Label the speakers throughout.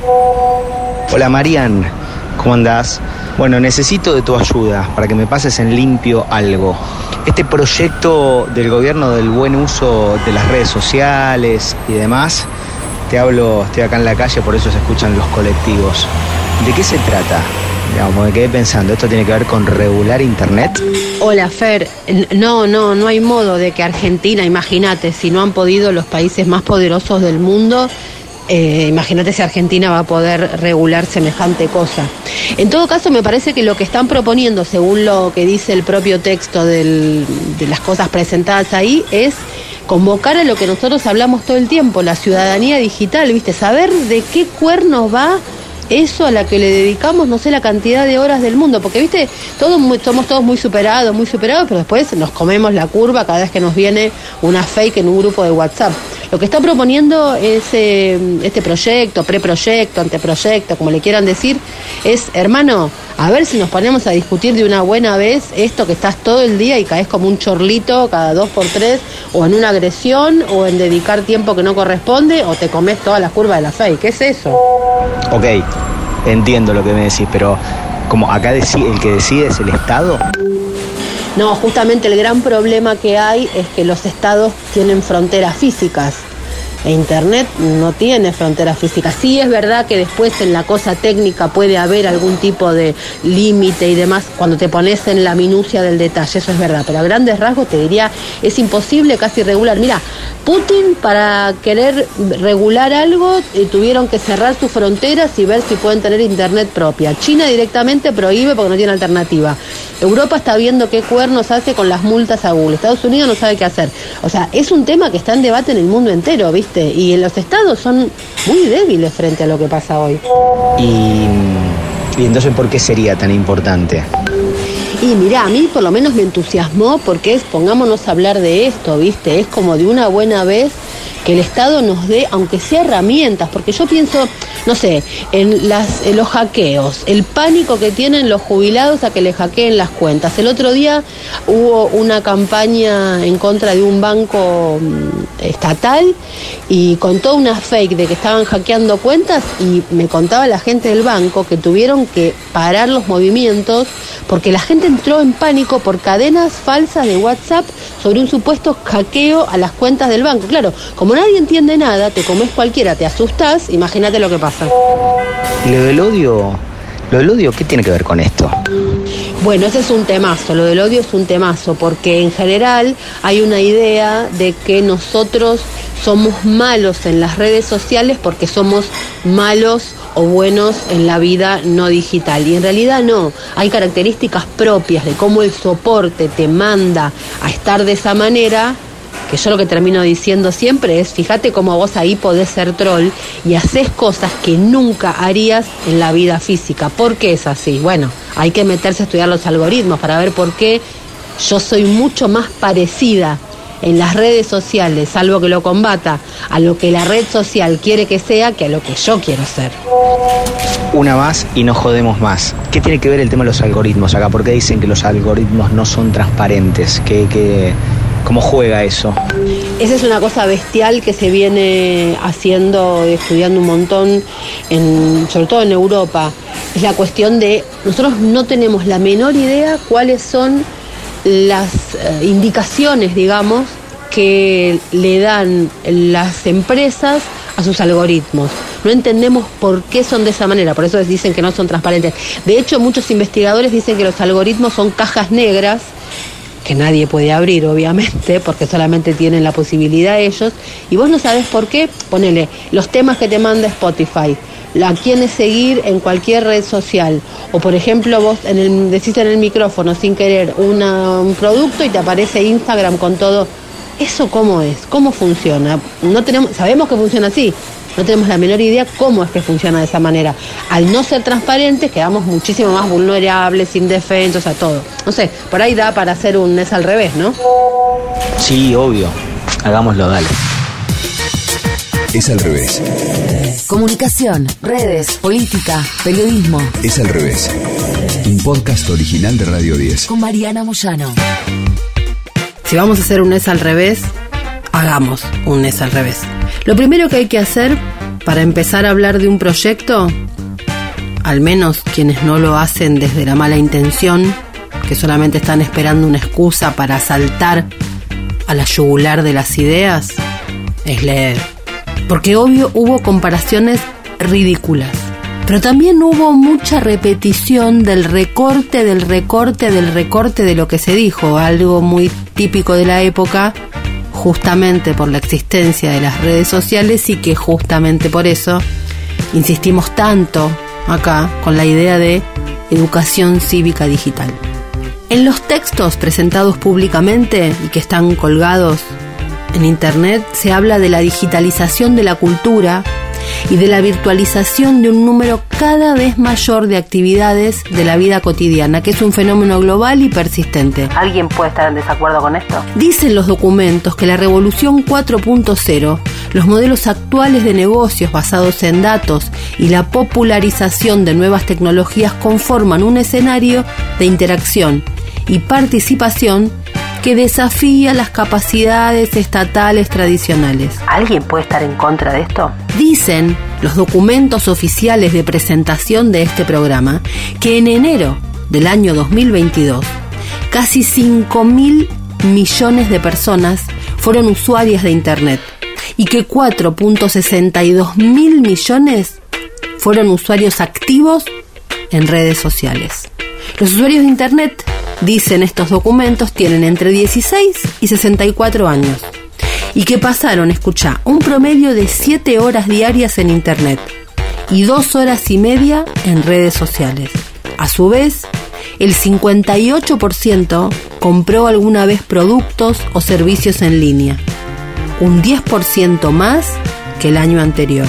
Speaker 1: Hola Marian, ¿cómo andás? Bueno, necesito de tu ayuda para que me pases en limpio algo. Este proyecto del gobierno del buen uso de las redes sociales y demás, te hablo, estoy acá en la calle, por eso se escuchan los colectivos. ¿De qué se trata? Digamos, me quedé pensando, ¿esto tiene que ver con regular Internet?
Speaker 2: Hola Fer, no, no, no hay modo de que Argentina, imagínate, si no han podido los países más poderosos del mundo, eh, imagínate si Argentina va a poder regular semejante cosa. En todo caso, me parece que lo que están proponiendo, según lo que dice el propio texto de las cosas presentadas ahí, es convocar a lo que nosotros hablamos todo el tiempo, la ciudadanía digital, ¿viste? Saber de qué cuernos va eso a la que le dedicamos no sé la cantidad de horas del mundo, porque viste, todos somos todos muy superados, muy superados, pero después nos comemos la curva cada vez que nos viene una fake en un grupo de WhatsApp. Lo que está proponiendo es, eh, este proyecto, preproyecto, anteproyecto, como le quieran decir, es, hermano, a ver si nos ponemos a discutir de una buena vez esto que estás todo el día y caes como un chorlito cada dos por tres, o en una agresión, o en dedicar tiempo que no corresponde, o te comes toda la curva de la fake. ¿Qué es eso?
Speaker 1: Ok, entiendo lo que me decís, pero como acá el que decide es el Estado.
Speaker 2: No, justamente el gran problema que hay es que los estados tienen fronteras físicas. E Internet no tiene fronteras físicas. Sí es verdad que después en la cosa técnica puede haber algún tipo de límite y demás cuando te pones en la minucia del detalle, eso es verdad, pero a grandes rasgos te diría es imposible casi regular. Mira, Putin para querer regular algo tuvieron que cerrar sus fronteras y ver si pueden tener Internet propia. China directamente prohíbe porque no tiene alternativa. Europa está viendo qué cuernos hace con las multas a Google. Estados Unidos no sabe qué hacer. O sea, es un tema que está en debate en el mundo entero, ¿viste? Y en los estados son muy débiles frente a lo que pasa hoy.
Speaker 1: Y, y entonces, ¿por qué sería tan importante?
Speaker 2: Y mira, a mí por lo menos me entusiasmó porque es, pongámonos a hablar de esto, ¿viste? Es como de una buena vez que el Estado nos dé, aunque sea herramientas, porque yo pienso, no sé, en, los hackeos, el pánico que tienen los jubilados a que les hackeen las cuentas. El otro día hubo una campaña en contra de un banco mm, estatal y contó una fake de que estaban hackeando cuentas y me contaba la gente del banco que tuvieron que parar los movimientos porque la gente entró en pánico por cadenas falsas de WhatsApp sobre un supuesto hackeo a las cuentas del banco. Claro, como nadie entiende nada, te comes cualquiera, te asustás, imagínate lo que pasa.
Speaker 1: ¿Y lo del odio? ¿Lo del odio qué tiene que ver con esto?
Speaker 2: Bueno, ese es un temazo, lo del odio es un temazo, porque en general hay una idea de que nosotros somos malos en las redes sociales porque somos malos o buenos en la vida no digital. Y en realidad no, hay características propias de cómo el soporte te manda a estar de esa manera que yo lo que termino diciendo siempre es, fíjate cómo vos ahí podés ser troll y haces cosas que nunca harías en la vida física. ¿Por qué es así? Bueno, hay que meterse a estudiar los algoritmos para ver por qué yo soy mucho más parecida en las redes sociales, salvo que lo combata, a lo que la red social quiere que sea que a lo que yo quiero ser.
Speaker 1: Una más y no jodemos más. ¿Qué tiene que ver el tema de los algoritmos acá? ¿Por qué dicen que los algoritmos no son transparentes? ¿Qué, cómo juega eso?
Speaker 2: Esa es una cosa bestial que se viene haciendo, estudiando un montón, en, sobre todo en Europa. Es la cuestión de, nosotros no tenemos la menor idea cuáles son las eh, indicaciones, digamos, que le dan las empresas a sus algoritmos. No entendemos por qué son de esa manera, por eso dicen que no son transparentes. De hecho, muchos investigadores dicen que los algoritmos son cajas negras que nadie puede abrir, obviamente, porque solamente tienen la posibilidad ellos, y vos no sabes por qué, ponele los temas que te manda Spotify, a quiénes seguir en cualquier red social. O por ejemplo, vos decís en el micrófono sin querer un producto y te aparece Instagram con todo. ¿Eso cómo es? ¿Cómo funciona? No tenemos, sabemos que funciona así, no tenemos la menor idea cómo es que funciona de esa manera. Al no ser transparentes, quedamos muchísimo más vulnerables, indefensos, a todo. No sé, por ahí da para hacer un es al revés, ¿no?
Speaker 1: Sí, obvio. Hagámoslo, dale.
Speaker 3: Es al revés.
Speaker 4: Comunicación, redes, política, periodismo.
Speaker 3: Es al revés. Un podcast original de Radio 10.
Speaker 4: Con Mariana Moyano.
Speaker 2: Si vamos a hacer un es al revés, hagamos un es al revés. Lo primero que hay que hacer para empezar a hablar de un proyecto, al menos quienes no lo hacen desde la mala intención, que solamente están esperando una excusa para saltar a la yugular de las ideas, es leer. Porque obvio hubo comparaciones ridículas. Pero también hubo mucha repetición del recorte, del recorte, del recorte de lo que se dijo, algo muy típico de la época, justamente por la existencia de las redes sociales y que justamente por eso insistimos tanto acá con la idea de educación cívica digital. En los textos presentados públicamente y que están colgados en Internet se habla de la digitalización de la cultura y de la virtualización de un número cada vez mayor de actividades de la vida cotidiana, que es un fenómeno global y persistente.
Speaker 5: ¿Alguien puede estar en desacuerdo con esto?
Speaker 2: Dicen los documentos que la revolución 4.0, los modelos actuales de negocios basados en datos y la popularización de nuevas tecnologías conforman un escenario de interacción y participación que desafía las capacidades estatales tradicionales.
Speaker 5: ¿Alguien puede estar en contra de esto?
Speaker 2: Dicen los documentos oficiales de presentación de este programa que en enero del año 2022 casi 5 mil millones de personas fueron usuarias de Internet y que 4.62 mil millones fueron usuarios activos en redes sociales. Los usuarios de Internet dicen estos documentos, tienen entre 16 y 64 años y que pasaron, escucha, un promedio de 7 horas diarias en Internet y 2 horas y media en redes sociales. A su vez, el 58% compró alguna vez productos o servicios en línea, un 10% más que el año anterior.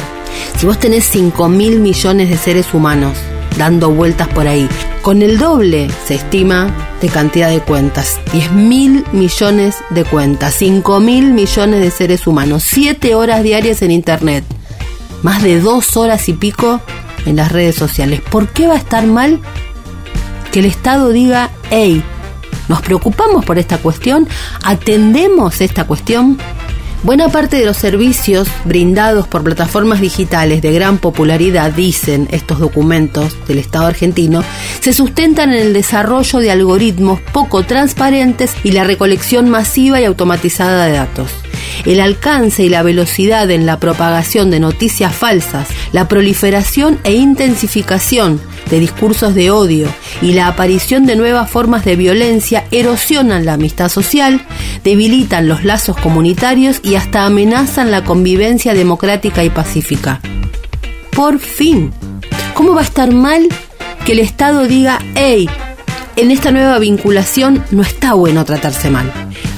Speaker 2: Si vos tenés 5 mil millones de seres humanos dando vueltas por ahí. Con el doble se estima de cantidad de cuentas. 10 mil millones de cuentas, 5 mil millones de seres humanos, 7 horas diarias en Internet, más de 2 horas y pico en las redes sociales. ¿Por qué va a estar mal que el Estado diga, hey, nos preocupamos por esta cuestión, atendemos esta cuestión? Buena parte de los servicios brindados por plataformas digitales de gran popularidad, dicen estos documentos del Estado argentino, se sustentan en el desarrollo de algoritmos poco transparentes y la recolección masiva y automatizada de datos. El alcance y la velocidad en la propagación de noticias falsas, la proliferación e intensificación de discursos de odio y la aparición de nuevas formas de violencia erosionan la amistad social, debilitan los lazos comunitarios y hasta amenazan la convivencia democrática y pacífica. Por fin, ¿cómo va a estar mal que el Estado diga, hey, en esta nueva vinculación no está bueno tratarse mal?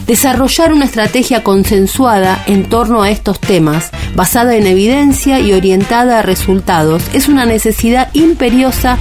Speaker 2: Desarrollar una estrategia consensuada en torno a estos temas, basada en evidencia y orientada a resultados, es una necesidad imperiosa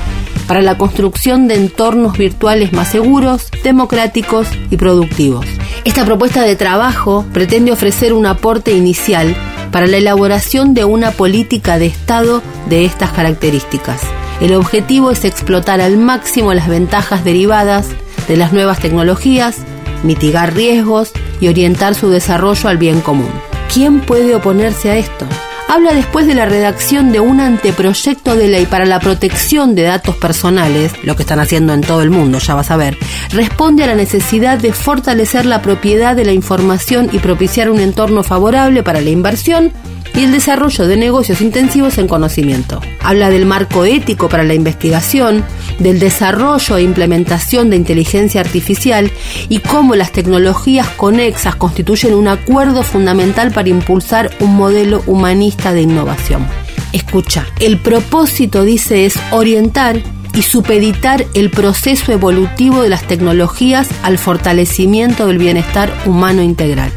Speaker 2: para la construcción de entornos virtuales más seguros, democráticos y productivos. Esta propuesta de trabajo pretende ofrecer un aporte inicial para la elaboración de una política de Estado de estas características. El objetivo es explotar al máximo las ventajas derivadas de las nuevas tecnologías, mitigar riesgos y orientar su desarrollo al bien común. ¿Quién puede oponerse a esto? Habla después de la redacción de un anteproyecto de ley para la protección de datos personales, lo que están haciendo en todo el mundo, ya vas a ver, responde a la necesidad de fortalecer la propiedad de la información y propiciar un entorno favorable para la inversión y el desarrollo de negocios intensivos en conocimiento. Habla del marco ético para la investigación, del desarrollo e implementación de inteligencia artificial y cómo las tecnologías conexas constituyen un acuerdo fundamental para impulsar un modelo humanista de innovación. Escucha, el propósito, dice, es orientar y supeditar el proceso evolutivo de las tecnologías al fortalecimiento del bienestar humano integral.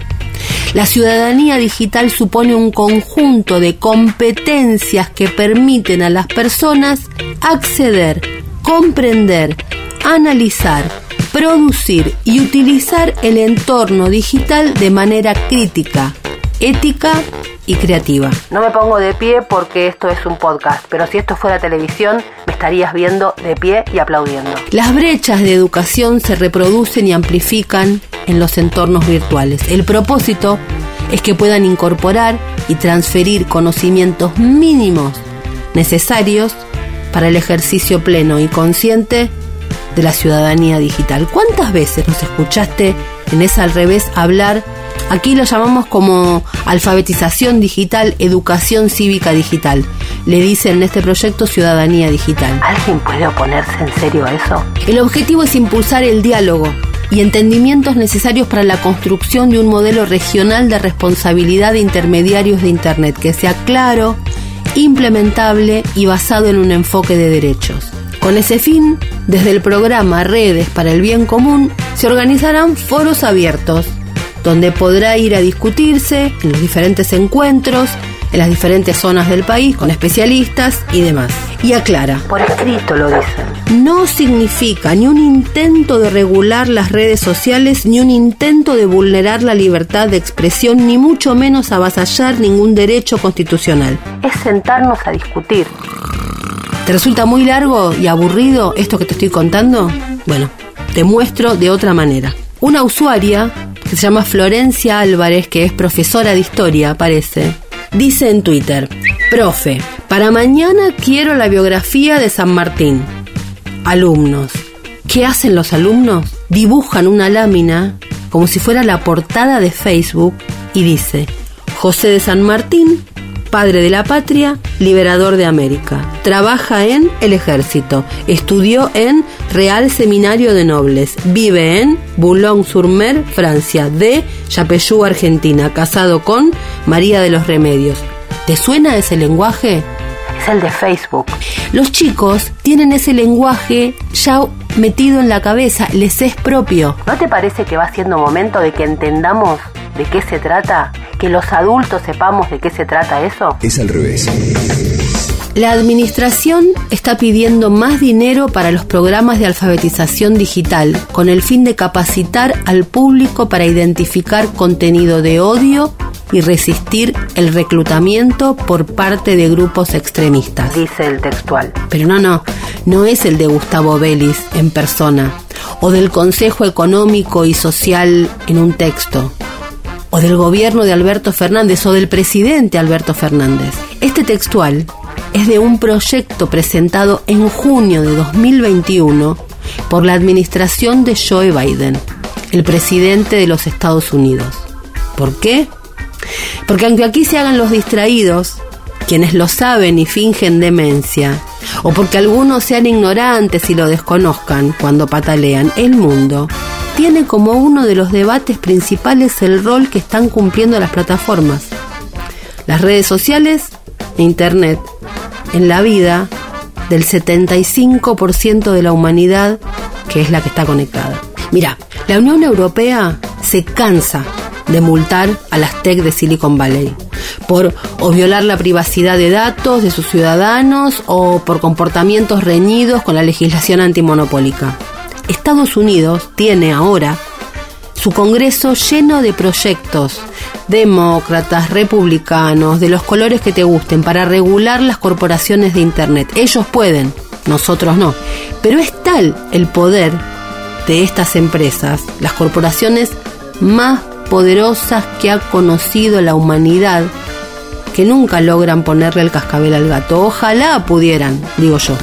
Speaker 2: La ciudadanía digital supone un conjunto de competencias que permiten a las personas acceder, comprender, analizar, producir y utilizar el entorno digital de manera crítica, ética y creativa.
Speaker 5: No me pongo de pie porque esto es un podcast, pero si esto fuera televisión me estarías viendo de pie y aplaudiendo.
Speaker 2: Las brechas de educación se reproducen y amplifican en los entornos virtuales. El propósito es que puedan incorporar y transferir conocimientos mínimos necesarios para el ejercicio pleno y consciente de la ciudadanía digital. ¿Cuántas veces nos escuchaste en esa al revés hablar? Aquí lo llamamos como alfabetización digital, educación cívica digital. Le dicen en este proyecto ciudadanía digital.
Speaker 5: ¿Alguien puede oponerse en serio a eso?
Speaker 2: El objetivo es impulsar el diálogo y entendimientos necesarios para la construcción de un modelo regional de responsabilidad de intermediarios de Internet que sea claro, implementable y basado en un enfoque de derechos. Con ese fin, desde el programa Redes para el Bien Común se organizarán foros abiertos, donde podrá ir a discutirse en los diferentes encuentros, en las diferentes zonas del país, con especialistas y demás. Y aclara.
Speaker 5: Por escrito lo dicen.
Speaker 2: No significa ni un intento de regular las redes sociales, ni un intento de vulnerar la libertad de expresión, ni mucho menos avasallar ningún derecho constitucional.
Speaker 5: Es sentarnos a discutir.
Speaker 2: ¿Te resulta muy largo y aburrido esto que te estoy contando? Bueno, te muestro de otra manera. Una usuaria, se llama Florencia Álvarez, que es profesora de historia, parece, dice en Twitter, profe, para mañana quiero la biografía de San Martín. Alumnos. ¿Qué hacen los alumnos? Dibujan una lámina como si fuera la portada de Facebook y dice, José de San Martín, padre de la patria, liberador de América. Trabaja en el ejército. Estudió en Real Seminario de Nobles. Vive en Boulogne-sur-Mer, Francia. De Yapeyú, Argentina. Casado con María de los Remedios. ¿Te suena ese lenguaje?
Speaker 5: Es el de Facebook.
Speaker 2: Los chicos tienen ese lenguaje ya metido en la cabeza, les es propio.
Speaker 5: ¿No te parece que va siendo momento de que entendamos de qué se trata? ¿Que los adultos sepamos de qué se trata eso?
Speaker 3: Es al revés.
Speaker 2: La administración está pidiendo más dinero para los programas de alfabetización digital con el fin de capacitar al público para identificar contenido de odio y resistir el reclutamiento por parte de grupos extremistas.
Speaker 5: Dice el textual.
Speaker 2: Pero no, no, no es el de Gustavo Vélez en persona, o del Consejo Económico y Social en un texto, o del gobierno de Alberto Fernández o del presidente Alberto Fernández. Este textual es de un proyecto presentado en junio de 2021 por la administración de Joe Biden, el presidente de los Estados Unidos. ¿Por qué? Porque aunque aquí se hagan los distraídos, quienes lo saben y fingen demencia, o porque algunos sean ignorantes y lo desconozcan cuando patalean, el mundo tiene como uno de los debates principales el rol que están cumpliendo las plataformas, las redes sociales e Internet en la vida del 75% de la humanidad que es la que está conectada. Mira, la Unión Europea se cansa de multar a las tech de Silicon Valley por violar la privacidad de datos de sus ciudadanos o por comportamientos reñidos con la legislación antimonopólica. Estados Unidos tiene ahora su Congreso lleno de proyectos demócratas, republicanos, de los colores que te gusten, para regular las corporaciones de Internet. Ellos pueden, nosotros no. Pero es tal el poder de estas empresas, las corporaciones más poderosas que ha conocido la humanidad, que nunca logran ponerle el cascabel al gato. Ojalá pudieran, digo yo.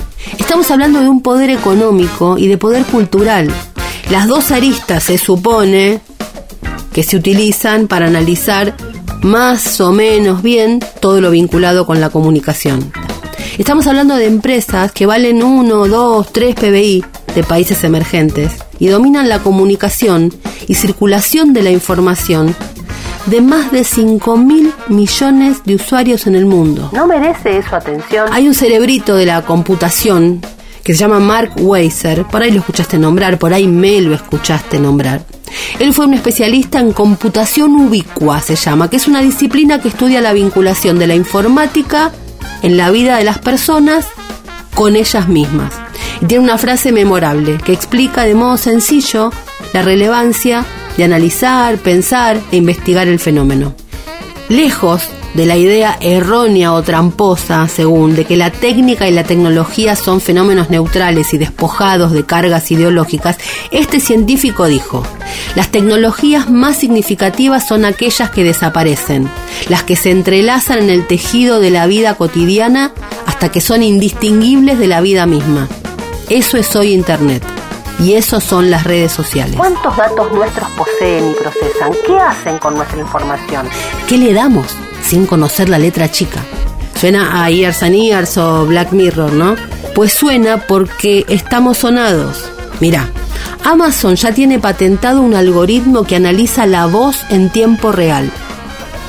Speaker 2: Estamos hablando de un poder económico y de poder cultural. Las dos aristas se supone que se utilizan para analizar más o menos bien todo lo vinculado con la comunicación. Estamos hablando de empresas que valen 1, 2, 3 PBI de países emergentes y dominan la comunicación y circulación de la información de más de 5 mil millones de usuarios en el mundo.
Speaker 5: ¿No merece eso atención?
Speaker 2: Hay un cerebrito de la computación que se llama Mark Weiser, por ahí lo escuchaste nombrar, por ahí me lo escuchaste nombrar. Él fue un especialista en computación ubicua, se llama, que es una disciplina que estudia la vinculación de la informática en la vida de las personas con ellas mismas. Y tiene una frase memorable que explica de modo sencillo la relevancia de analizar, pensar e investigar el fenómeno. Lejos de la idea errónea o tramposa, según, de que la técnica y la tecnología son fenómenos neutrales y despojados de cargas ideológicas, este científico dijo, las tecnologías más significativas son aquellas que desaparecen, las que se entrelazan en el tejido de la vida cotidiana hasta que son indistinguibles de la vida misma. Eso es hoy Internet. Y eso son las redes sociales.
Speaker 5: ¿Cuántos datos nuestros poseen y procesan? ¿Qué hacen con nuestra información?
Speaker 2: ¿Qué le damos sin conocer la letra chica? Suena a Years and Years o Black Mirror, ¿no? Pues suena porque estamos sonados. Mira, Amazon ya tiene patentado un algoritmo que analiza la voz en tiempo real.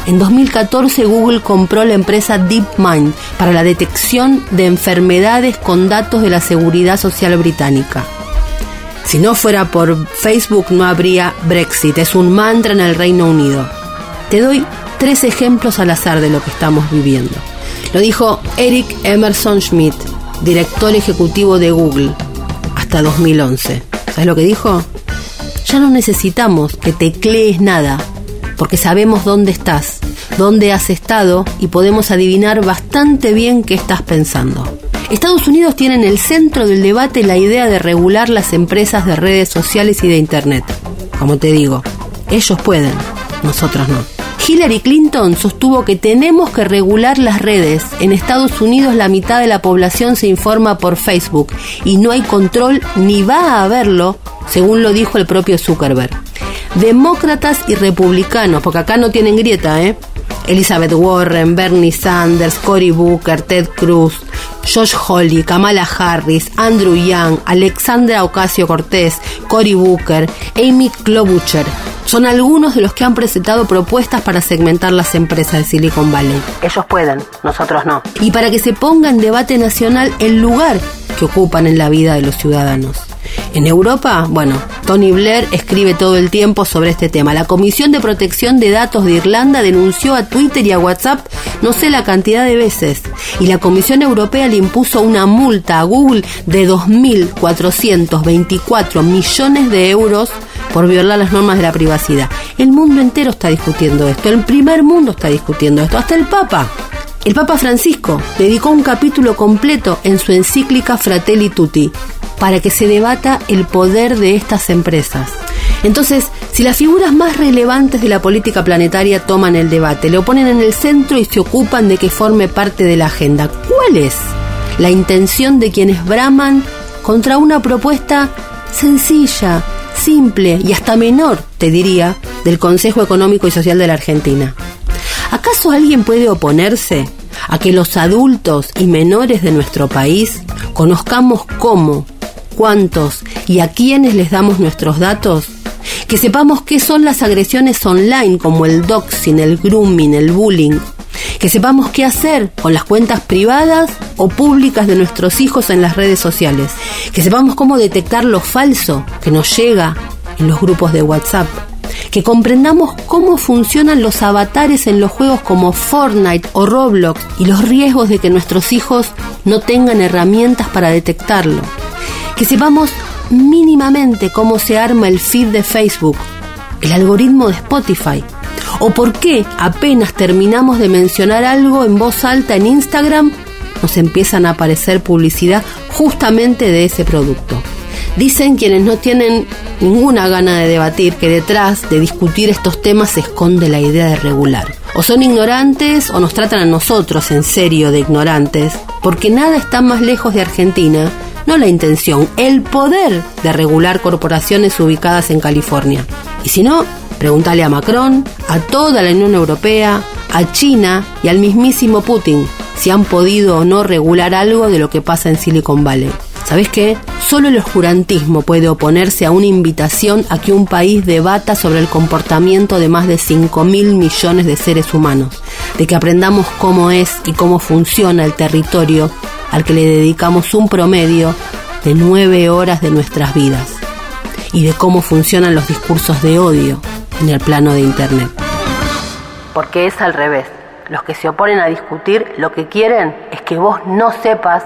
Speaker 2: En 2014 Google compró la empresa DeepMind para la detección de enfermedades con datos de la Seguridad Social Británica. Si no fuera por Facebook no habría Brexit, es un mantra en el Reino Unido. Te doy tres ejemplos al azar de lo que estamos viviendo. Lo dijo Eric Emerson Schmidt, director ejecutivo de Google, hasta 2011. ¿Sabes lo que dijo? Ya no necesitamos que teclees nada, porque sabemos dónde estás, dónde has estado y podemos adivinar bastante bien qué estás pensando. Estados Unidos tiene en el centro del debate la idea de regular las empresas de redes sociales y de Internet. Como te digo, ellos pueden, nosotros no. Hillary Clinton sostuvo que tenemos que regular las redes. En Estados Unidos la mitad de la población se informa por Facebook y no hay control ni va a haberlo, según lo dijo el propio Zuckerberg. Demócratas y republicanos, porque acá no tienen grieta, ¿eh? Elizabeth Warren, Bernie Sanders, Cory Booker, Ted Cruz, Josh Hawley, Kamala Harris, Andrew Young, Alexandra Ocasio Cortés, Cory Booker, Amy Klobuchar. Son algunos de los que han presentado propuestas para segmentar las empresas de Silicon Valley.
Speaker 5: Ellos pueden, nosotros no.
Speaker 2: Y para que se ponga en debate nacional el lugar que ocupan en la vida de los ciudadanos. En Europa, bueno, Tony Blair escribe todo el tiempo sobre este tema. La Comisión de Protección de Datos de Irlanda denunció a Twitter y a WhatsApp no sé la cantidad de veces. Y la Comisión Europea le impuso una multa a Google de 2.424 millones de euros por violar las normas de la privacidad. El mundo entero está discutiendo esto, el primer mundo está discutiendo esto, hasta el Papa. El Papa Francisco dedicó un capítulo completo en su encíclica Fratelli Tutti para que se debata el poder de estas empresas. Entonces, si las figuras más relevantes de la política planetaria toman el debate, lo ponen en el centro y se ocupan de que forme parte de la agenda, ¿cuál es la intención de quienes braman contra una propuesta sencilla, simple y hasta menor, te diría, del Consejo Económico y Social de la Argentina? ¿Acaso alguien puede oponerse a que los adultos y menores de nuestro país conozcamos cómo cuántos y a quiénes les damos nuestros datos? Que sepamos qué son las agresiones online como el doxing, el grooming, el bullying. Que sepamos qué hacer con las cuentas privadas o públicas de nuestros hijos en las redes sociales. Que sepamos cómo detectar lo falso que nos llega en los grupos de WhatsApp. Que comprendamos cómo funcionan los avatares en los juegos como Fortnite o Roblox y los riesgos de que nuestros hijos no tengan herramientas para detectarlo que sepamos mínimamente cómo se arma el feed de Facebook, el algoritmo de Spotify, o por qué apenas terminamos de mencionar algo en voz alta en Instagram, nos empiezan a aparecer publicidad justamente de ese producto. Dicen quienes no tienen ninguna gana de debatir que detrás de discutir estos temas se esconde la idea de regular. O son ignorantes o nos tratan a nosotros en serio de ignorantes, porque nada está más lejos de Argentina no la intención, el poder de regular corporaciones ubicadas en California. Y si no, pregúntale a Macron, a toda la Unión Europea, a China y al mismísimo Putin si han podido o no regular algo de lo que pasa en Silicon Valley. ¿Sabes qué? Solo el oscurantismo puede oponerse a una invitación a que un país debata sobre el comportamiento de más de 5 mil millones de seres humanos, de que aprendamos cómo es y cómo funciona el territorio al que le dedicamos un promedio de nueve horas de nuestras vidas y de cómo funcionan los discursos de odio en el plano de Internet.
Speaker 5: Porque es al revés. Los que se oponen a discutir lo que quieren es que vos no sepas